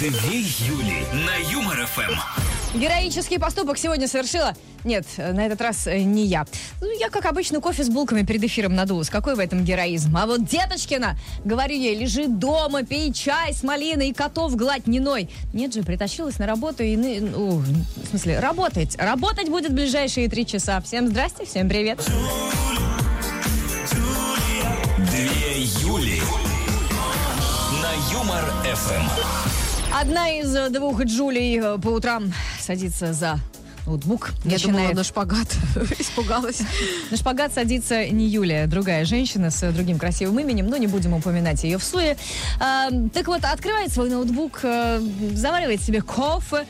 Две Юли на Юмор ФМ. Героический поступок сегодня совершила. Нет, на этот раз э, не я. Ну, я, как обычно, кофе с булками перед эфиром надулась. Какой в этом героизм? А вот Деточкина, говорю ей, лежи дома, пей чай с малиной и котов гладь не. Нет же, притащилась на работу и... ны- ну, в смысле, работать. Работать будет в ближайшие три часа. Всем здрасте, всем привет. Две Юли на Юмор ФМ. Одна из э, двух Джулей э, по утрам садится за ноутбук. Я думала начинает- на шпагат. Испугалась. На шпагат садится не Юлия, другая женщина с э, другим красивым именем, но не будем упоминать ее в суе. А, так вот, открывает свой ноутбук, заваривает себе кофе,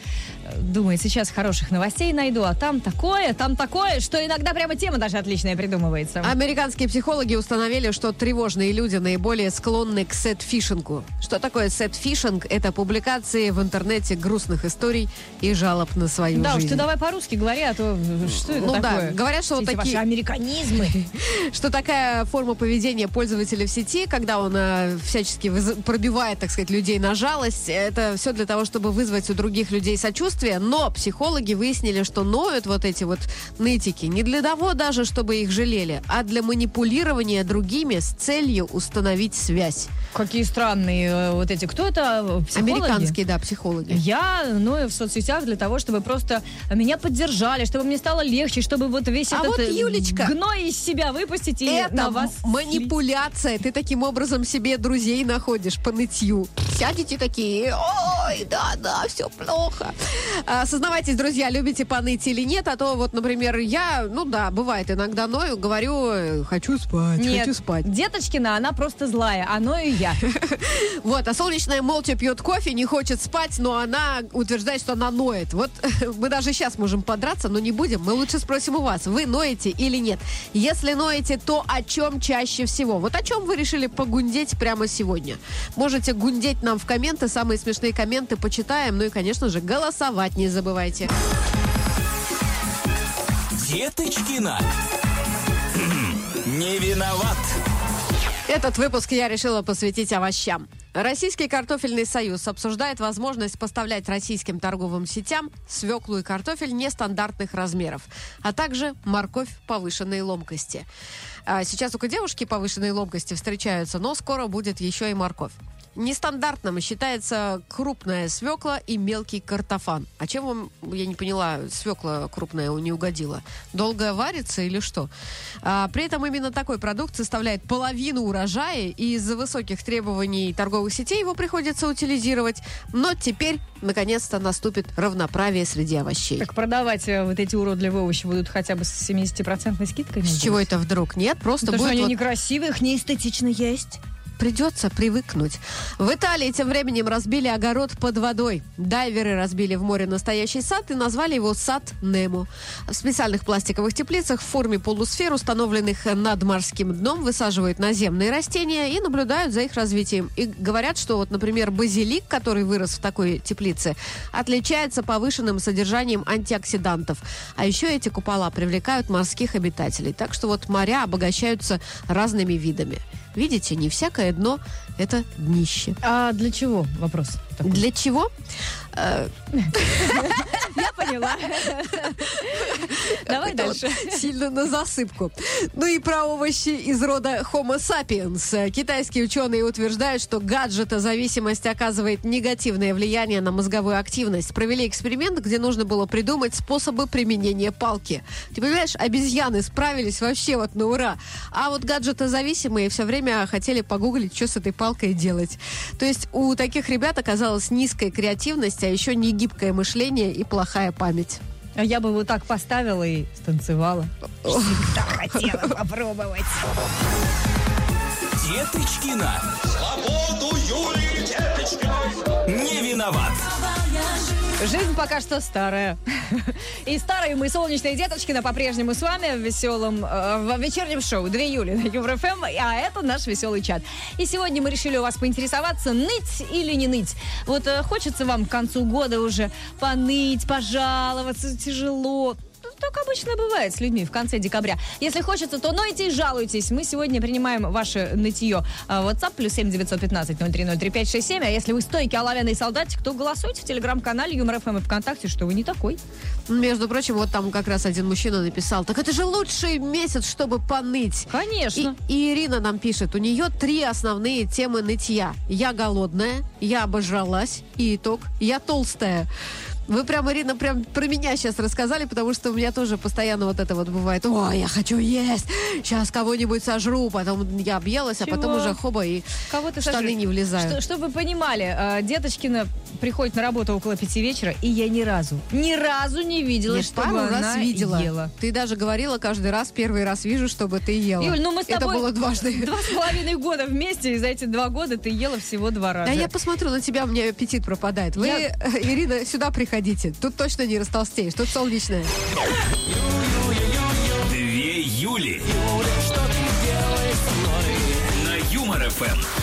думает, сейчас хороших новостей найду, а там такое, там такое, что иногда прямо тема даже отличная придумывается. Американские психологи установили, что тревожные люди наиболее склонны к sadfishing. Что такое sadfishing? Это публикации в интернете грустных историй и жалоб на свою да уж, жизнь. ты давай по-русски говори, а то э, что это Ну да, такое? говорят, что Все вот такие- ваши американизмы. Что такая форма поведения пользователя в сети, когда он э, всячески выз- пробивает, так сказать, людей на жалость, это все для того, чтобы вызвать у других людей сочувствие. Но психологи выяснили, что ноют вот эти вот нытики не для того даже, чтобы их жалели, а для манипулирования другими с целью установить связь. Какие странные э, вот эти. Кто это? Психологи? Американские, да, психологи. Я ною в соцсетях для того, чтобы просто меня поддержали, чтобы мне стало легче, чтобы вот весь А этот вот, э, Юлечка, гной из себя выпустить и Это на вас манипуляция. Ты таким образом себе друзей находишь по нытью. Сядете такие, ой, да, да, все плохо. А, Сознавайтесь, друзья, любите поныть или нет, а то вот, например, я, ну да, бывает иногда ною, говорю, э, хочу спать, Нет, хочу спать. Деточкина, она просто злая, а ною я. Вот, а солнечная молча пьет кофе, не хочет спать, но она утверждает, что она ноет. Вот мы даже сейчас можем подраться, но не будем. Мы лучше спросим у вас, вы ноете или нет? Если ноете, то о чем чаще всего? Вот о чем вы решили погундеть прямо сегодня? Можете гундеть нам в комменты, самые смешные комменты почитаем. Ну и, конечно же, голосовать не забывайте. Деточкина. Не виноват. Этот выпуск я решила посвятить овощам. Российский картофельный союз обсуждает возможность поставлять российским торговым сетям свеклу и картофель нестандартных размеров, а также морковь повышенной ломкости. А Сейчас только девушки повышенной ломкости встречаются, но скоро будет еще и морковь. Нестандартным считается крупная свекла и мелкий картофан. А чем вам, я не поняла, свекла крупная не угодила? Долго варится или что? А, при этом именно такой продукт составляет половину урожая, и из-за высоких требований торговых сетей его приходится утилизировать. Но теперь, наконец-то, наступит равноправие среди овощей. Так продавать э, вот эти уродливые овощи будут хотя бы с 70% скидкой? С чего это вдруг? Нет, просто Потому что будет они вот некрасивые, их неэстетично есть. Придется привыкнуть. В Италии тем временем разбили огород под водой. Дайверы разбили в море настоящий сад и назвали его сад Немо. В специальных пластиковых теплицах в форме полусфер, установленных над морским дном, высаживают наземные растения и наблюдают за их развитием. И говорят, что вот, например, базилик, который вырос в такой теплице, отличается повышенным содержанием антиоксидантов. А еще эти купола привлекают морских обитателей. Так что вот моря обогащаются разными видами. Видите, не всякое дно – это днище. А для чего? Вопрос. такой. Для чего? Поняла. Давай дальше. Сильно на засыпку. Ну и про овощи из рода Homo sapiens. Китайские ученые утверждают, что гаджетозависимость оказывает негативное влияние на мозговую активность. Провели эксперимент, где нужно было придумать способы применения палки. Ты понимаешь, обезьяны справились вообще вот на ура. А вот гаджетозависимые все время хотели погуглить, что с этой палкой делать. То есть у таких ребят оказалась низкая креативность, а еще не гибкое мышление и плохая память. А я бы вот так поставила и станцевала. Всегда хотела попробовать. Деточкина. Свободу Юлии Деточкиной. Жизнь пока что старая. И старые мы, солнечные Деточкина, по-прежнему с вами в веселом, э, в вечернем шоу 2 июля на Юмор ФМ, а это наш веселый чат. И сегодня мы решили у вас поинтересоваться, ныть или не ныть. Вот э, хочется вам к концу года уже поныть, пожаловаться, тяжело. Так обычно бывает с людьми в конце декабря. Если хочется, то нойте и жалуйтесь. Мы сегодня принимаем ваше нытье. А, WhatsApp плюс 7 915 0303 567. А если вы стойкий оловянный солдатик, то голосуйте в телеграм-канале Юмор ФМ и ВКонтакте, что вы не такой. Между прочим, вот там как раз один мужчина написал, так это же лучший месяц, чтобы поныть. Конечно. И, и Ирина нам пишет, у нее три основные темы нытья. Я голодная, я обожралась и итог, я толстая. Вы прям, Ирина, прям про меня сейчас рассказали, потому что у меня тоже постоянно вот это вот бывает. О, я хочу есть, сейчас кого-нибудь сожру, потом я объелась, а Чего? потом уже хоба и Кого ты штаны сожрешь? не влезают. Что- чтобы вы понимали, э, Деточкина приходит на работу около пяти вечера, и я ни разу, ни разу не видела, Я чтобы пару она раз видела. ела. Ты даже говорила каждый раз, первый раз вижу, чтобы ты ела. Юль, ну мы с Это тобой было дважды. два с половиной года вместе, и за эти два года ты ела всего два раза. Да я посмотрю на тебя, у меня аппетит пропадает. Вы, Я- э, Ирина, сюда приходите. Тут точно не растолстеешь, тут солнечное. Две Юли. На Юмор ФМ.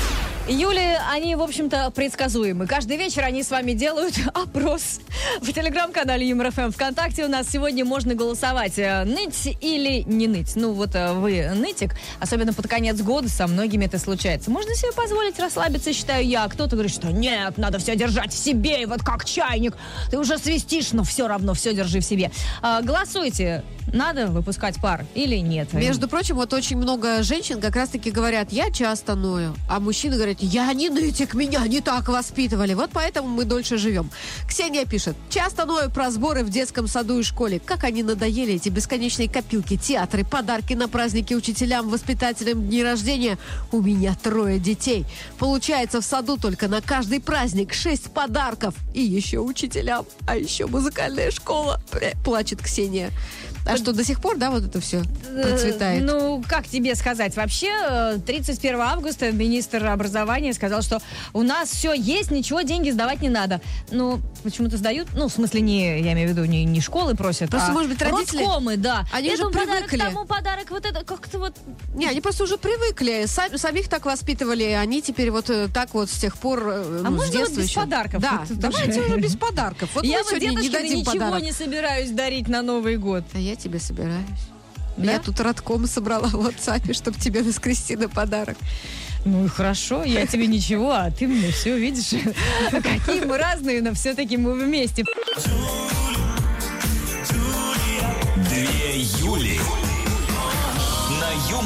Юли, они, в общем-то, предсказуемы. Каждый вечер они с вами делают опрос. В телеграм-канале Юмор ФМ ВКонтакте у нас сегодня можно голосовать. э, Ныть или не ныть. Ну, вот э, вы нытик, особенно под конец года, со многими это случается. Можно себе позволить расслабиться, считаю я. А Кто-то говорит, что нет, надо все держать в себе, и вот как чайник. Ты уже свистишь, но все равно все держи в себе. А, Голосуйте. Надо выпускать пар или нет? Между прочим, вот очень много женщин как раз-таки говорят, я часто ною, а мужчины говорят, я не нытик, меня не так воспитывали, вот поэтому мы дольше живем. Ксения пишет, часто ною про сборы в детском саду и школе, как они надоели, эти бесконечные копилки, театры, подарки на праздники учителям, воспитателям, дни рождения. У меня трое детей. Получается, в саду только на каждый праздник шесть подарков. И еще учителям, а еще музыкальная школа. Плачет Ксения. А что, до сих пор, да, вот это все процветает? Э, Ну, как тебе сказать? Вообще, э, 31 августа министр образования сказал, что у нас все есть, ничего, деньги сдавать не надо. Ну, почему-то сдают. Ну, в смысле, не, я имею в виду, не, не школы просят, Просто, а может быть, родители- Роскомы, да. Они Этому уже подарок, привыкли. тому подарок, вот это как-то вот... Не, они просто уже привыкли. Сами, самих так воспитывали, они теперь вот э, так вот с тех пор, э, А ну, можно с детства вот без еще. подарков? Да, Вот давайте уже без подарков. Вот я мы вот сегодня не дадим ничего подарок. не собираюсь дарить на Новый год. А я тебе собираюсь. Да? Я тут родком собрала в WhatsApp, чтобы тебе воскрести на подарок. Ну и хорошо, я тебе ничего, а ты мне все видишь. Какие мы разные, но все-таки мы вместе. Две Юли.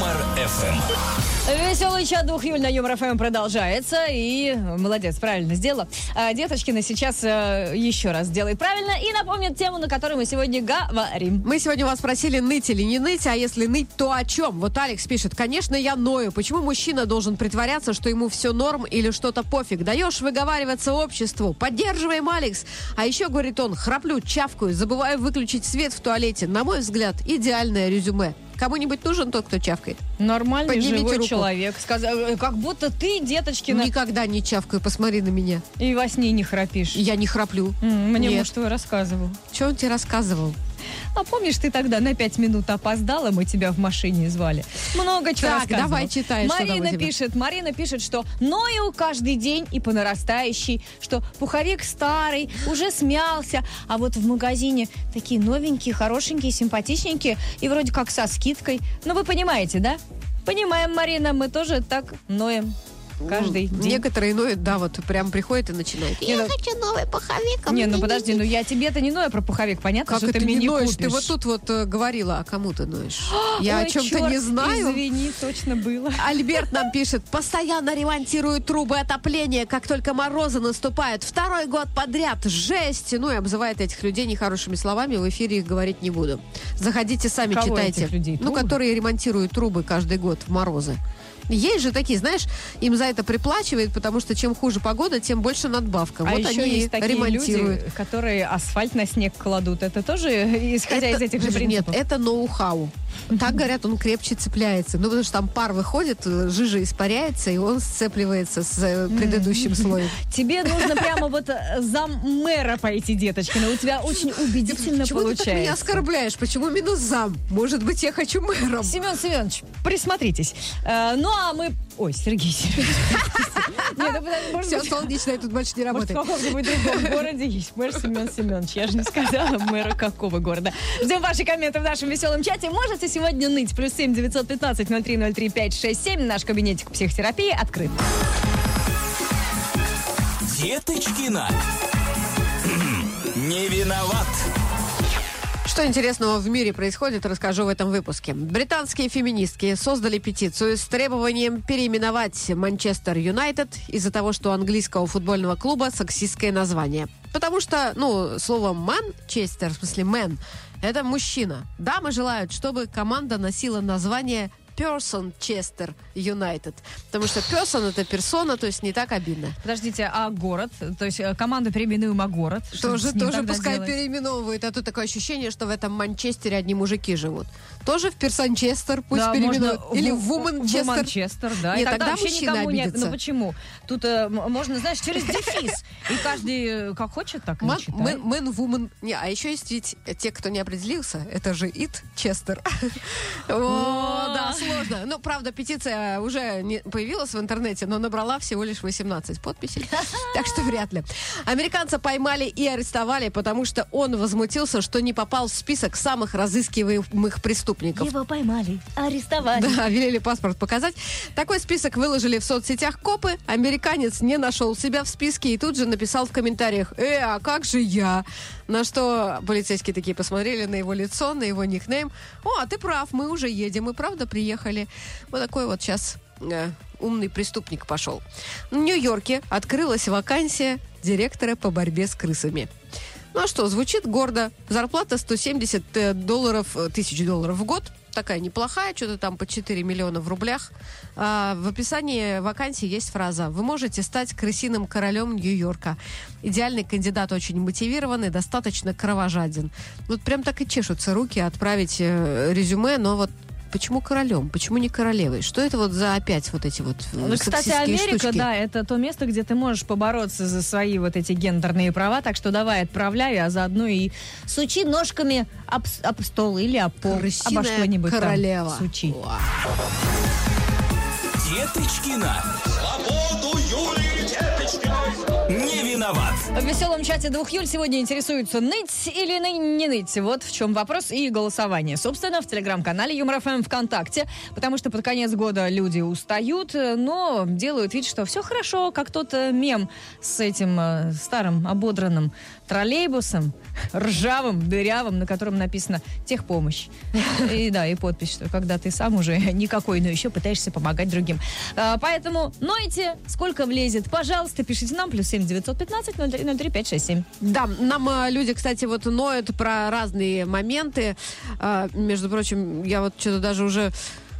Юмор ФМ. Веселый чат двух Юль на Юмор ФМ продолжается. И молодец, правильно сделала. А, Деточкина сейчас э, еще раз сделает правильно и напомнит тему, на которой мы сегодня говорим. Мы сегодня вас спросили, ныть или не ныть, а если ныть, то о чем? Вот Алекс пишет, конечно, я ною. Почему мужчина должен притворяться, что ему все норм или что-то пофиг? Даешь выговариваться обществу. Поддерживаем, Алекс. А еще, говорит он, храплю, чавкаю, забываю выключить свет в туалете. На мой взгляд, идеальное резюме. Кому-нибудь нужен тот, кто чавкает? Нормальный Поднимите живой руку. человек. Сказал, э, как будто ты, Деточкина, Никогда не чавкаю, посмотри на меня. и во сне не храпишь. Я не храплю. М, Мне Нет. муж твой рассказывал. Что он тебе рассказывал? А помнишь, ты тогда на пять минут опоздала, мы тебя в машине звали. Много чего Так, давай читай, Марина пишет, Марина пишет, что ною каждый день и по нарастающей, что пуховик старый, уже смялся, а вот в магазине такие новенькие, хорошенькие, симпатичненькие и вроде как со скидкой. Ну, вы понимаете, да? Понимаем, Марина, мы тоже так ноем каждый М, день. Некоторые ноют, да, вот прям приходят и начинают. Не, ну- хочу новый пуховик. а Не, ну подожди, ну я тебе-то не ною про пуховик, понятно, Как что это ты мне не ноешь? купишь. Ты вот тут вот э, говорила, а кому ты ноешь? Я Ой, о чем-то не знаю. Извини, точно было. Альберт нам пишет, постоянно ремонтируют трубы отопления, как только морозы наступают. Второй год подряд. Жесть! Ну и обзывает этих людей нехорошими словами. В эфире их говорить не буду. Заходите сами, Кого читайте. этих людей? Ну, Трубы? которые ремонтируют трубы каждый год в морозы. Есть же такие, знаешь, им за это приплачивают, потому что чем хуже погода, тем больше надбавка. А вот еще они есть такие ремонтируют. люди, которые асфальт на снег кладут. Это тоже исходя Это- из этих же принципов? Нет, это ноу-хау. Так говорят, он крепче цепляется. Ну, потому что там пар выходит, жижа испаряется, и он сцепливается с э, предыдущим слоем. Тебе нужно прямо вот э, за мэра пойти, деточка. Но у тебя очень убедительно Почему ты меня получается. оскорбляешь? Почему минус зам? Может быть, я хочу мэром? Семен Семенович, присмотритесь. Э, ну а мы Ой, Сергей Сергеевич. Нет, ну, Все, солнечное тут больше не может, в работает. каком-нибудь другом городе есть мэр Семен Семенович. Я же не сказала мэра какого города. Ждем ваши комменты в нашем веселом чате. Можете сегодня ныть. Плюс семь девятьсот пятнадцать ноль три ноль три пять шесть семь. Наш кабинетик психотерапии открыт. Деточкина. Не виноват. Что интересного в мире происходит, расскажу в этом выпуске. Британские феминистки создали петицию с требованием переименовать Манчестер Юнайтед из-за того, что у английского футбольного клуба сексистское название. Потому что, ну, слово «манчестер», в смысле «мэн», это мужчина. Дамы желают, чтобы команда носила название Person Chester United. Потому что person это персона, то есть не так обидно. Подождите, а город? То есть э, команду переименуем, а город? Тоже, тоже пускай делать? переименовывают. А тут такое ощущение, что в этом Манчестере одни мужики живут. Тоже в Персончестер пусть Да, переименуют. можно Или в- в в Вуманчестер. Манчестер, да. Нет, и тогда, тогда мужчина никому обидится. Ну почему? Тут э, можно, знаешь, через дефис. И каждый э, как хочет, так и Ман, читает. мэн, мэн, вумен. Не, а еще есть ведь те, кто не определился, это же Ит Честер. О, да, сложно. Ну, правда, петиция уже не появилась в интернете, но набрала всего лишь 18 подписей. Так что вряд ли. Американца поймали и арестовали, потому что он возмутился, что не попал в список самых разыскиваемых преступников. Его поймали, арестовали. Да, велели паспорт показать. Такой список выложили в соцсетях копы. Американец не нашел себя в списке и тут же написал в комментариях, «Э, а как же я?» На что полицейские такие посмотрели на его лицо, на его никнейм. «О, а ты прав, мы уже едем, мы правда приехали». Вот такой вот сейчас э, умный преступник пошел. В Нью-Йорке открылась вакансия директора по борьбе с крысами. Ну а что, звучит гордо. Зарплата 170 э, долларов, э, тысяч долларов в год. Такая неплохая, что-то там по 4 миллиона в рублях. А, в описании вакансии есть фраза «Вы можете стать крысиным королем Нью-Йорка». Идеальный кандидат очень мотивированный, достаточно кровожаден. Вот прям так и чешутся руки отправить э, резюме, но вот Почему королем? Почему не королевой? Что это вот за опять вот эти вот э, Ну, кстати, Америка, штучки? да, это то место, где ты можешь побороться за свои вот эти гендерные права, так что давай отправляй, а заодно и сучи ножками об, об стол или об пол, обо Крысиная что-нибудь там королева. сучи. Уа. Деточкина. Свободу Юлии. Не виноват. В веселом чате двух Юль сегодня интересуются ныть или ны- не ныть. Вот в чем вопрос и голосование. Собственно, в телеграм-канале Юмор ФМ ВКонтакте, потому что под конец года люди устают, но делают вид, что все хорошо, как тот э, мем с этим э, старым ободранным троллейбусом, ржавым, дырявым, на котором написано «Техпомощь». И да, и подпись, что когда ты сам уже никакой, но еще пытаешься помогать другим. А, Поэтому нойте, сколько влезет, пожалуйста, пишите нам, плюс семь девятьсот пятнадцать ноль три ноль три пять шесть семь. Да, нам э, люди, кстати, вот ноют про разные моменты. А, между прочим, я вот что-то даже уже...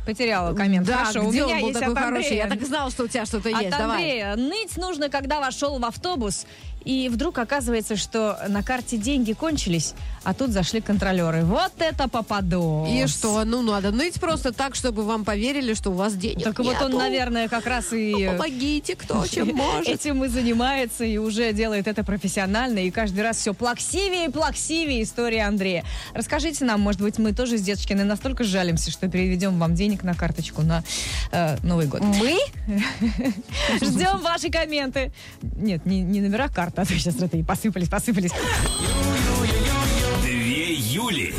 Потеряла коммент. Да, Хорошо, у где меня он был есть такой от хороший? Я так и знала, что у тебя что-то От есть. Давай. Андрея. Ныть нужно, когда вошел в автобус, и вдруг оказывается, что на карте деньги кончились, а тут зашли контролеры. Вот это попадос. И что? Ну, надо ныть просто так, чтобы вам поверили, что у вас денег Так вот он, нету. наверное, как раз и... Ну, помогите, кто чем может. Этим и занимается, и уже делает это профессионально, и каждый раз все плаксивее и плаксивее история Андрея. Расскажите нам, может быть, мы тоже с Деточкиной настолько жалимся, что переведем вам денег на карточку на э, Новый год. Мы? Ждем ваши комменты. Нет, не, не номера карты, а то сейчас это и посыпались, посыпались. Две Юли.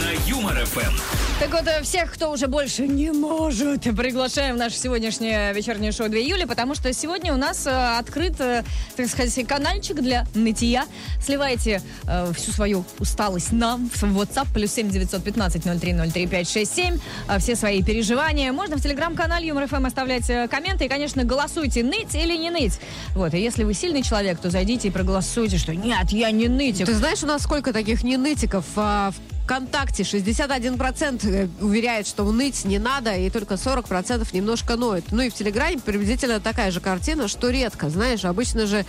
На Юмор ФМ. Так вот, э, всех, кто уже больше не может, приглашаем в наше сегодняшнее вечернее шоу 2 июля, потому что сегодня у нас э, открыт, э, так сказать, канальчик для нытья. Сливайте э, всю свою усталость нам в WhatsApp плюс 7 915 0303 567. э, Все свои переживания. Можно в телеграм-канале Юмор ФМ оставлять комменты. И, конечно, голосуйте, ныть или не ныть. Вот, и если вы сильный человек, то зайдите и проголосуйте, что нет, я не нытик. Ты знаешь, у нас сколько таких ненытиков а, ВКонтакте? 61% э, уверяет, что ныть не надо, и только 40% немножко ноет. Ну и в Телеграме приблизительно такая же картина, что редко. Знаешь, обычно же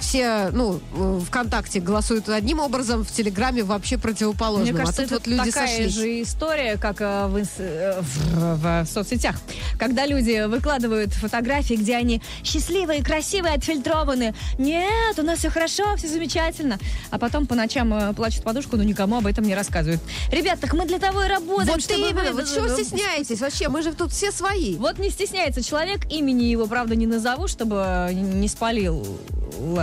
все, ну, э, ВКонтакте голосуют одним образом, в Телеграме вообще противоположным. Мне кажется, а тут это вот люди такая сошлись. же история, как э, в, инс- э, в- в соцсетях. Когда люди выкладывают фотографии, где они счастливые, красивые, отфильтрованы. Нет, у нас все хорошо, все замечательно. А потом по ночам плачут в подушку, но никому об этом не рассказывают. Ребят, так мы для того и работаем, Вот чтобы именно, вы- чего стесняетесь? Вообще, мы же тут все свои. Вот не стесняется человек, имени его, правда, не назову, чтобы не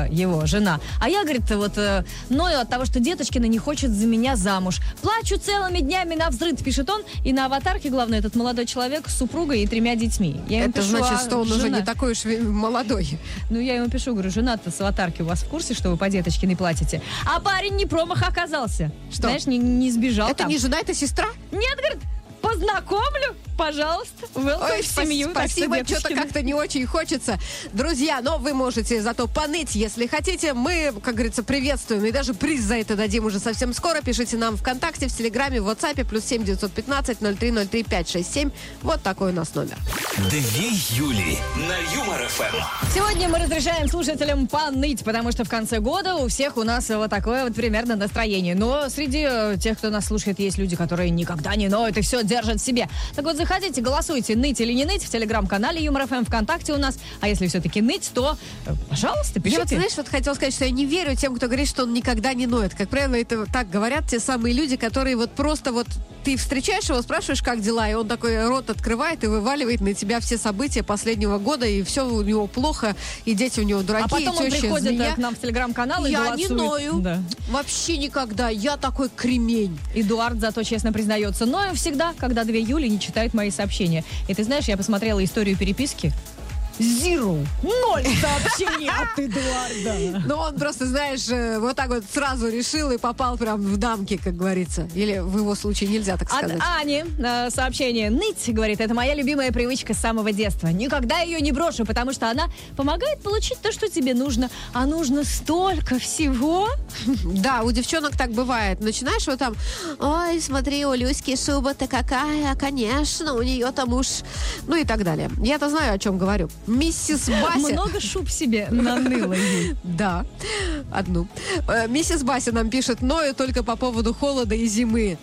его жена. А я, говорит, вот э, ною от того, что Деточкина не хочет за меня замуж. Плачу целыми днями на взрыв, пишет он. И на аватарке, главное, этот молодой человек с супругой и тремя детьми. Я Это пишу, значит, «А что он уже жена?» не такой уж молодой. Ну, я ему пишу, говорю, жена-то с аватарки у вас в курсе, что вы по Деточкиной платите? А парень не промах оказался. Что? Знаешь, не, не сбежал Это там. не жена, это сестра? Нет, говорит, познакомлю, пожалуйста. Welcome Ой, в семью. спа- так что, спасибо, что-то как-то не очень хочется. Друзья, но вы можете зато поныть, если хотите. Мы, как говорится, приветствуем и даже приз за это дадим уже совсем скоро. Пишите нам ВКонтакте, в Телеграме, в WhatsApp, плюс 7 915 0303 567. Вот такой у нас номер. Две Юли на Юмор ФМ. Сегодня мы разрешаем слушателям поныть, потому что в конце года у всех у нас вот такое вот примерно настроение. Но среди э, тех, кто нас слушает, есть люди, которые никогда не ноют и все держат в себе. Так вот, заходите, голосуйте, ныть или не ныть в телеграм-канале Юмор ФМ ВКонтакте у нас. А если все-таки ныть, то, э, пожалуйста, Я вот, пишите. знаешь, вот хотела сказать, что я не верю тем, кто говорит, что он никогда не ноет. Как правило, это так говорят те самые люди, которые вот просто вот ты встречаешь его, спрашиваешь, как дела, и он такой рот открывает и вываливает на тебя все события последнего года, и все у него плохо, и дети у него дураки, а потом и он приходит э, змея. к нам в телеграм-канал и Я не голосует. ною. Да. Вообще никогда. Я такой кремень. Эдуард зато честно признается, ною всегда, когда две Юли не читают мои сообщения. И ты знаешь, я посмотрела историю переписки. Zero. Ноль сообщений от Эдуарда. Но он просто, знаешь, э, вот так вот сразу решил и попал прям в дамки, как говорится. Или в его случае нельзя так От сказать. Ани э, сообщение. Ныть, говорит, это моя любимая привычка с самого детства. Никогда ее не брошу, потому что она помогает получить то, что тебе нужно. А нужно столько всего. Да, у девчонок так бывает. Начинаешь вот там, ой, смотри, у Люськи шуба-то какая, конечно, у нее там уж... Ну и так далее. Я-то знаю, о чем говорю. Миссис Бася... Много шуб себе наныла. Да, одну. Э, Миссис Бася нам пишет, ною только по поводу холода и зимы.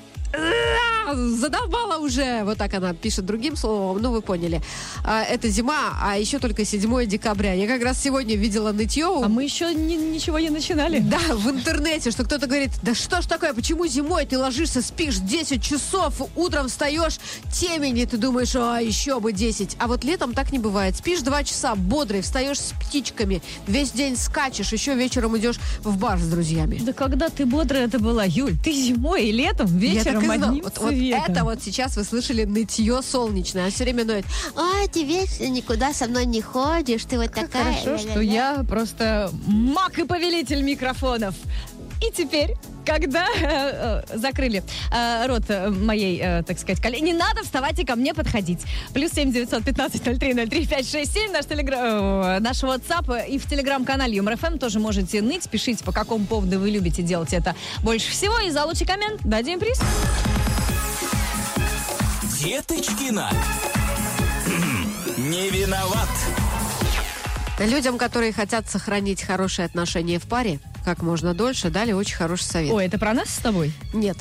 А, Задолбала уже. Вот так она пишет другим словом. Ну, вы поняли. А, Это зима, а еще только 7 декабря. Я как раз сегодня видела нытье. А мы еще ни- ничего не начинали. Да, в интернете, что кто-то говорит, да что ж такое, почему зимой ты ложишься, спишь 10 часов, утром встаешь, темень, и ты думаешь, а еще бы 10. А вот летом так не бывает. Спишь 2 часа, бодрый, встаешь с птичками, весь день скачешь, еще вечером идешь в бар с друзьями. Да когда ты бодрая это была, Юль? Ты зимой и летом, Я так вечером и знала. одним Вот, вот цветом. это вот сейчас вы слышали нытье солнечное. А все время ноет. Ой, ты вечно никуда со мной не ходишь, ты вот Как такая. хорошо, что ля-ля-ля». я просто маг и повелитель микрофонов. И теперь, когда э, э, закрыли э, рот э, моей, э, так сказать, коллеги, не надо вставать и ко мне подходить. Плюс семь девятьсот пятнадцать ноль три ноль три пять шесть семь наш телегра- э, наш WhatsApp и в телеграм-канале Юмор ФМ тоже можете ныть, пишите, по какому поводу вы любите делать это больше всего. И за лучший коммент дадим приз. Деточкина. Не виноват. Людям, которые хотят сохранить хорошие отношения в паре, как можно дольше, дали очень хороший совет. Ой, это про нас с тобой? Нет.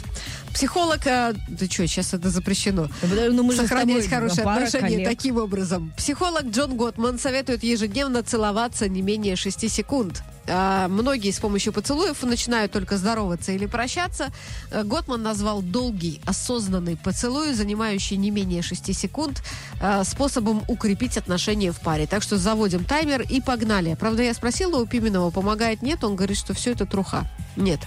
Психолог... э, да что, сейчас это запрещено. Ну, мы же с Сохранять тобой хорошие пара отношения коллег. таким образом. Психолог Джон Готман советует ежедневно целоваться не менее 6 секунд. А, многие с помощью поцелуев начинают только здороваться или прощаться. Э, Готман назвал долгий, осознанный поцелуй, занимающий не менее 6 секунд, э, способом укрепить отношения в паре. Так что заводим таймер и погнали. Правда, я спросила у Пименова, помогает, нет? Он говорит, что все это труха. Нет.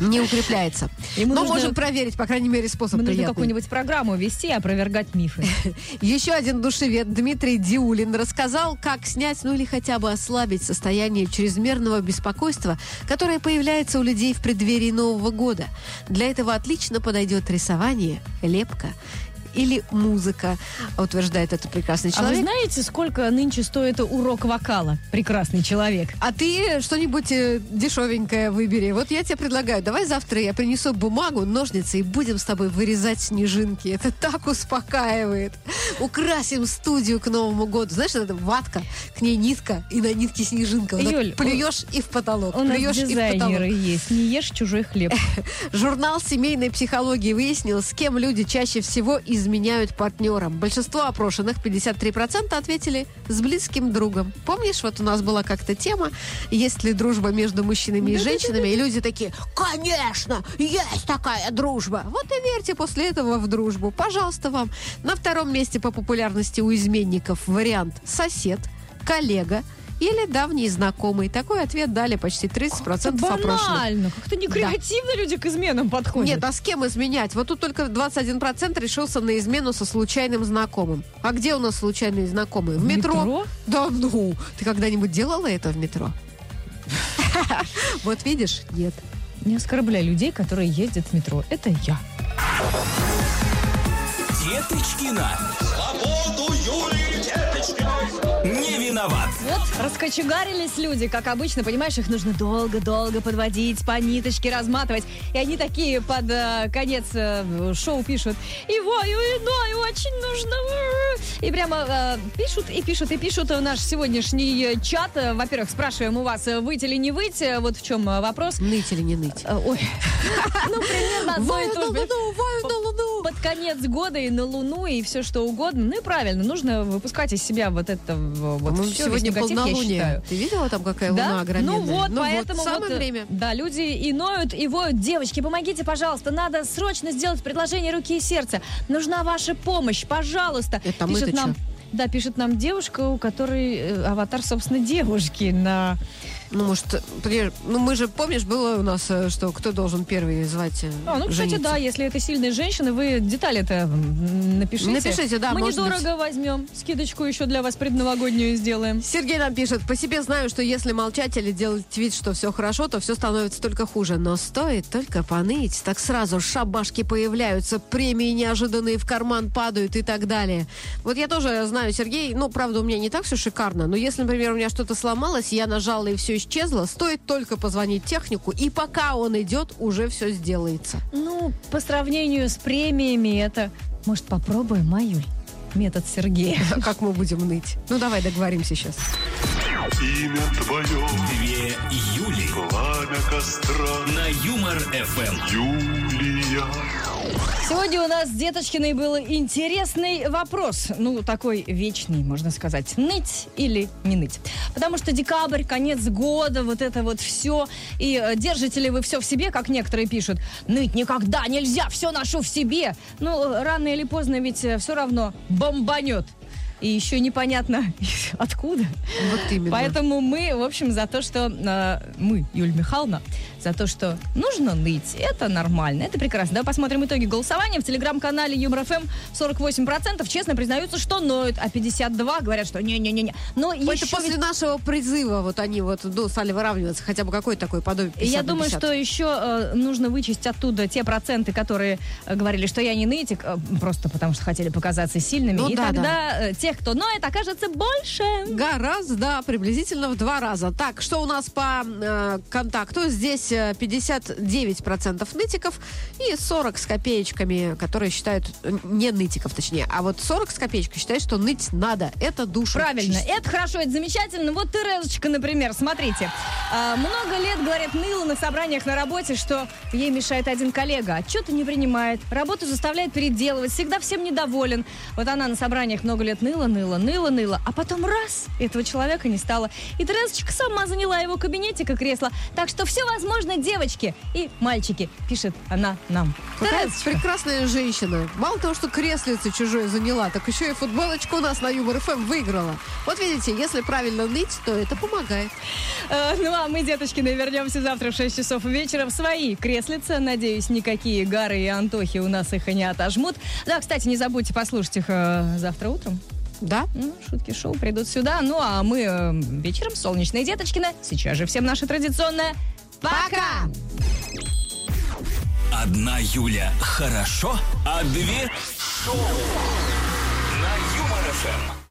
Не укрепляется. Ему Но нужно- можем проверить, по крайней мере, способ Мы нужно какую-нибудь программу вести и опровергать мифы. Еще один душевед Дмитрий Диулин рассказал, как снять, ну или хотя бы ослабить состояние чрезмерного беспокойства, которое появляется у людей в преддверии Нового года. Для этого отлично подойдет рисование, лепка или музыка, утверждает этот прекрасный А вы человек. знаете, сколько нынче стоит урок вокала? Прекрасный человек. А ты что-нибудь э, дешевенькое выбери. Вот я тебе предлагаю, давай завтра я принесу бумагу, ножницы и будем с тобой вырезать снежинки. Это так успокаивает. Украсим студию к Новому году. Знаешь, это ватка, к ней нитка, и на нитке снежинка. Вот Юль, плюешь и в потолок, У нас плюешь и в потолок. дизайнеры есть. Не ешь чужой хлеб. Журнал семейной психологии выяснил, с кем люди чаще всего изменяют партнерам. Большинство опрошенных, 53%, ответили с близким другом. Помнишь, вот у нас была как-то тема, есть ли дружба между мужчинами и женщинами, и люди такие, конечно, есть такая дружба. Вот и верьте после этого в дружбу. Пожалуйста, вам. На втором месте по популярности у изменников вариант сосед, коллега, или давний знакомый. Такой ответ дали почти 30% опрошенных. Банально. Как-то не креативно люди к изменам подходят. Нет, а с кем изменять? Вот тут только 21% решился на измену со случайным знакомым. А где у нас случайные знакомые? В, В метро? метро? Да ну, ты когда-нибудь делала это в метро? Вот видишь, нет. Не оскорбляй людей, которые ездят в метро. Это я. Деточкина. Свободу Юлии раскочегарились люди, как обычно, понимаешь, их нужно долго-долго подводить, по ниточке разматывать. И они такие под э, конец э, шоу пишут. И вою, и ною, очень нужно. И прямо э, пишут, и пишут, и пишут. Наш сегодняшний э, чат. Э, Во-первых, спрашиваем у вас, э, выйти или не выйти. Вот в чем э, вопрос. Ныть или не ныть? Э, Ой, ну, примерно одно и то же. Под конец года и на Луну, и все что угодно. Ну и правильно, нужно выпускать из себя вот это вот весь сегодня негатив, я полнолуние. считаю. Ты видела там, какая Да? луна огроменная? Ну вот, поэтому самое вот, э, время. Да, люди и ноют, и воют. Девочки, помогите, пожалуйста. Надо срочно сделать предложение руки и сердца. Нужна ваша помощь, пожалуйста. Это пишет нам, чё? Да, пишет нам девушка, у которой э, аватар, собственно, девушки на... Ну, может, ну мы же, помнишь, было у нас, э, что кто должен первый звать э, А, ну, кстати, жениться? да, если это сильная женщина, вы детали-то напишите. Напишите, да, Мы может быть. недорого возьмем. Скидочку еще для вас предновогоднюю сделаем. Сергей нам пишет, по себе знаю, что если молчать или делать вид, что все хорошо, то все становится только хуже. Но стоит только поныть, так сразу шабашки появляются, премии неожиданные в карман падают и так далее. Вот я тоже знаю, Сергей, ну, правда, у меня не так все шикарно, но если, например, у меня что-то сломалось, я нажала и все исчезло, стоит только позвонить технику, и пока он идет, уже все сделается. Ну, по сравнению с премиями, это... Может, попробуем, Маюль? Метод Сергея. Как мы будем ныть? Ну, давай договоримся сейчас. Имя твое, Две Юли пламя костра, на Юмор ФМ. Юлия. Сегодня у нас с Деточкиной был интересный вопрос. Ну, такой вечный, можно сказать. Ныть или не ныть? Потому что декабрь, конец года, вот это вот все. И э, держите ли вы все в себе, как некоторые пишут? Ныть никогда нельзя, все ношу в себе. Ну, рано или поздно ведь все равно бомбанет. И еще непонятно откуда. Вот именно. Поэтому мы, в общем, за то, что э, мы, Юлия Михайловна, за то, что нужно ныть, это нормально, это прекрасно. Давай посмотрим итоги голосования. В телеграм-канале Юмор ФМ 48% честно признаются, что ноют, а 52 говорят, что не-не-не-не. Но Это еще после ведь- нашего призыва вот они вот ну, стали выравниваться, хотя бы какой такой подобие 50 Я думаю, 50. что еще э, нужно вычесть оттуда те проценты, которые э, говорили, что я не нытик, э, просто потому что хотели показаться сильными. Ну и да, тогда э, тех, кто ноет, окажется больше. Гораздо, да, приблизительно в два раза. Так, что у нас по э, контакту? Здесь 59% нытиков и 40 с копеечками, которые считают, э, не нытиков точнее, а вот 40 с копеечкой считают, что ныть надо. Это душа. Правильно, чистить. это хорошо, это замечательно. Вот Терезочка, например, смотрите. А, много лет, говорят, ныла на собраниях на работе, что ей мешает один коллега. Отчеты не принимает, работу заставляет переделывать, всегда всем недоволен. Вот она на собраниях много лет ныла, ныла, ныла, ныла, а потом раз, этого человека не стало. И Терезочка сама заняла его кабинетик и кресло. Так что все возможно, девочки и мальчики, пишет она нам. Какая прекрасная женщина. Мало того, что креслице чужое заняла, так еще и футболочку у нас на Юмор ФМ выиграла. Вот видите, если правильно ныть, то это помогает. Э, Ну а мы, деточкины, вернемся завтра в 6 часов вечера в свои креслица. Надеюсь, никакие Гары и Антохи у нас их и не отожмут. Да, кстати, не забудьте послушать их э, завтра утром. Да? Ну, шутки шоу придут сюда. Ну а мы э, вечером, солнечные деточкины. Сейчас же всем наше традиционное Пока! Одна Юля хорошо, а две шоу на Юмор-ФМ.